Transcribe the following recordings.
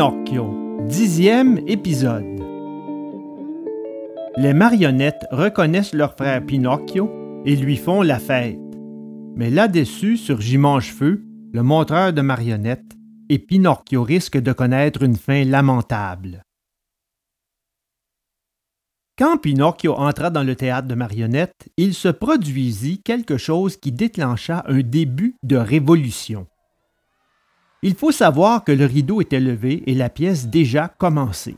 Pinocchio, dixième épisode. Les marionnettes reconnaissent leur frère Pinocchio et lui font la fête. Mais là-dessus surgit Mangefeu, le montreur de marionnettes, et Pinocchio risque de connaître une fin lamentable. Quand Pinocchio entra dans le théâtre de marionnettes, il se produisit quelque chose qui déclencha un début de révolution. Il faut savoir que le rideau était levé et la pièce déjà commencée.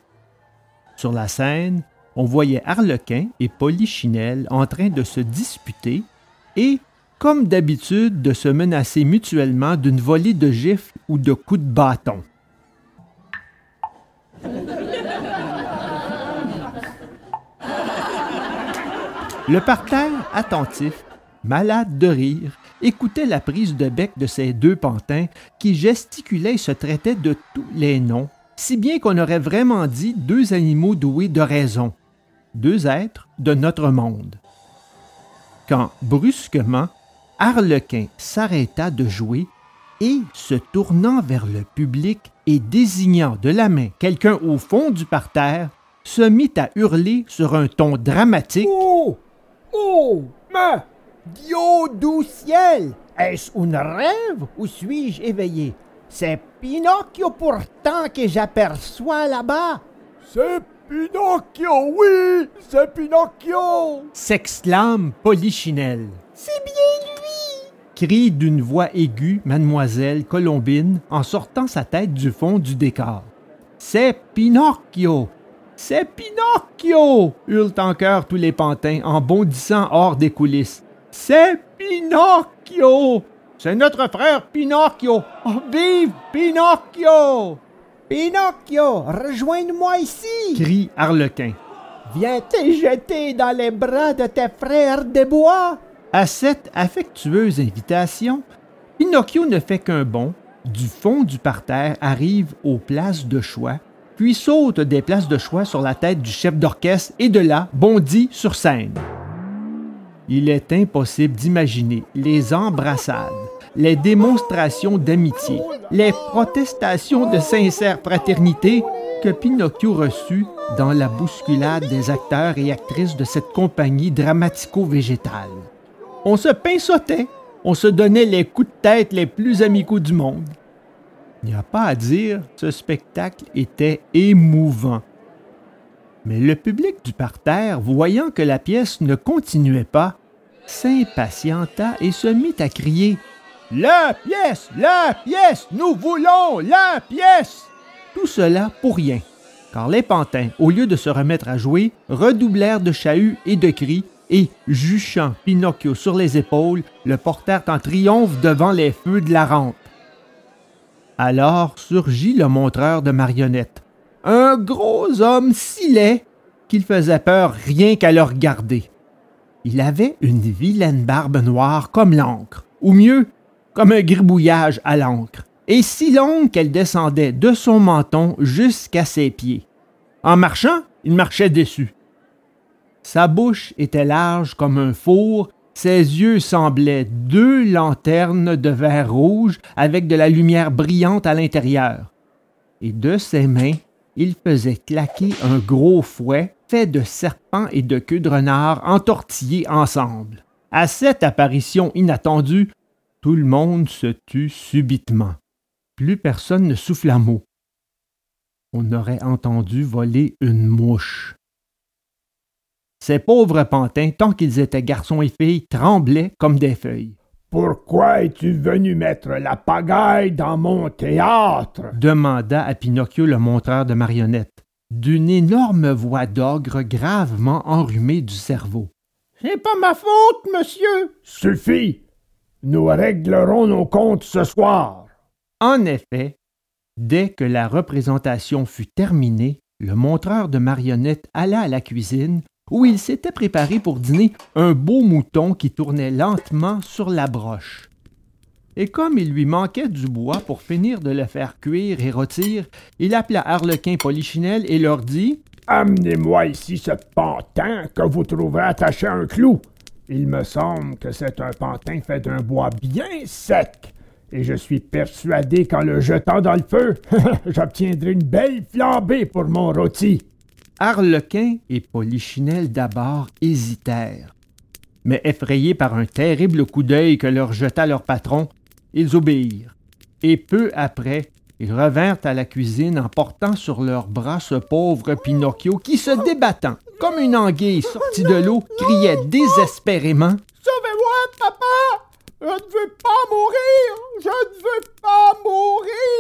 Sur la scène, on voyait Harlequin et Polichinelle en train de se disputer et, comme d'habitude, de se menacer mutuellement d'une volée de gifles ou de coups de bâton. Le parterre, attentif, malade de rire, écoutait la prise de bec de ces deux pantins qui gesticulaient et se traitaient de tous les noms, si bien qu'on aurait vraiment dit deux animaux doués de raison, deux êtres de notre monde. Quand, brusquement, Harlequin s'arrêta de jouer et, se tournant vers le public et désignant de la main quelqu'un au fond du parterre, se mit à hurler sur un ton dramatique. Oh! Oh! Dieu du ciel! Est-ce un rêve ou suis-je éveillé? C'est Pinocchio pourtant que j'aperçois là-bas. C'est Pinocchio, oui! C'est Pinocchio! s'exclame Polichinelle. C'est bien lui! Crie d'une voix aiguë Mademoiselle Colombine en sortant sa tête du fond du décor. C'est Pinocchio! C'est Pinocchio! hurlent en chœur tous les pantins en bondissant hors des coulisses. C'est Pinocchio! C'est notre frère Pinocchio! Oh, vive Pinocchio! Pinocchio, rejoins-moi ici! crie Harlequin. Viens te jeter dans les bras de tes frères de bois! À cette affectueuse invitation, Pinocchio ne fait qu'un bond, du fond du parterre arrive aux places de choix, puis saute des places de choix sur la tête du chef d'orchestre et de là bondit sur scène. Il est impossible d'imaginer les embrassades, les démonstrations d'amitié, les protestations de sincère fraternité que Pinocchio reçut dans la bousculade des acteurs et actrices de cette compagnie dramatico-végétale. On se pinçotait, on se donnait les coups de tête les plus amicaux du monde. Il n'y a pas à dire, ce spectacle était émouvant. Mais le public du parterre, voyant que la pièce ne continuait pas, s'impatienta et se mit à crier. La pièce, la pièce, nous voulons la pièce! Tout cela pour rien, car les pantins, au lieu de se remettre à jouer, redoublèrent de chahuts et de cris, et, juchant Pinocchio sur les épaules, le portèrent en triomphe devant les feux de la rampe. Alors surgit le montreur de marionnettes, un gros homme si laid qu'il faisait peur rien qu'à le regarder. Il avait une vilaine barbe noire comme l'encre, ou mieux, comme un gribouillage à l'encre, et si longue qu'elle descendait de son menton jusqu'à ses pieds. En marchant, il marchait dessus. Sa bouche était large comme un four, ses yeux semblaient deux lanternes de verre rouge avec de la lumière brillante à l'intérieur. Et de ses mains, il faisait claquer un gros fouet fait de serpents et de queues de renard entortillés ensemble. À cette apparition inattendue, tout le monde se tut subitement. Plus personne ne souffla mot. On aurait entendu voler une mouche. Ces pauvres pantins, tant qu'ils étaient garçons et filles, tremblaient comme des feuilles. Pourquoi es-tu venu mettre la pagaille dans mon théâtre? demanda à Pinocchio le montreur de marionnettes, d'une énorme voix d'ogre gravement enrhumée du cerveau. C'est pas ma faute, monsieur! Suffit! Nous réglerons nos comptes ce soir. En effet, dès que la représentation fut terminée, le montreur de marionnettes alla à la cuisine où il s'était préparé pour dîner un beau mouton qui tournait lentement sur la broche. Et comme il lui manquait du bois pour finir de le faire cuire et rôtir, il appela Harlequin Polichinelle et leur dit Amenez-moi ici ce pantin que vous trouverez attaché à un clou. Il me semble que c'est un pantin fait d'un bois bien sec Et je suis persuadé qu'en le jetant dans le feu, j'obtiendrai une belle flambée pour mon rôti. Arlequin et Polichinelle d'abord hésitèrent. Mais effrayés par un terrible coup d'œil que leur jeta leur patron, ils obéirent. Et peu après, ils revinrent à la cuisine en portant sur leurs bras ce pauvre Pinocchio qui, se débattant comme une anguille sortie de l'eau, criait désespérément Sauvez-moi, papa! Je ne veux pas mourir! Je ne veux pas mourir!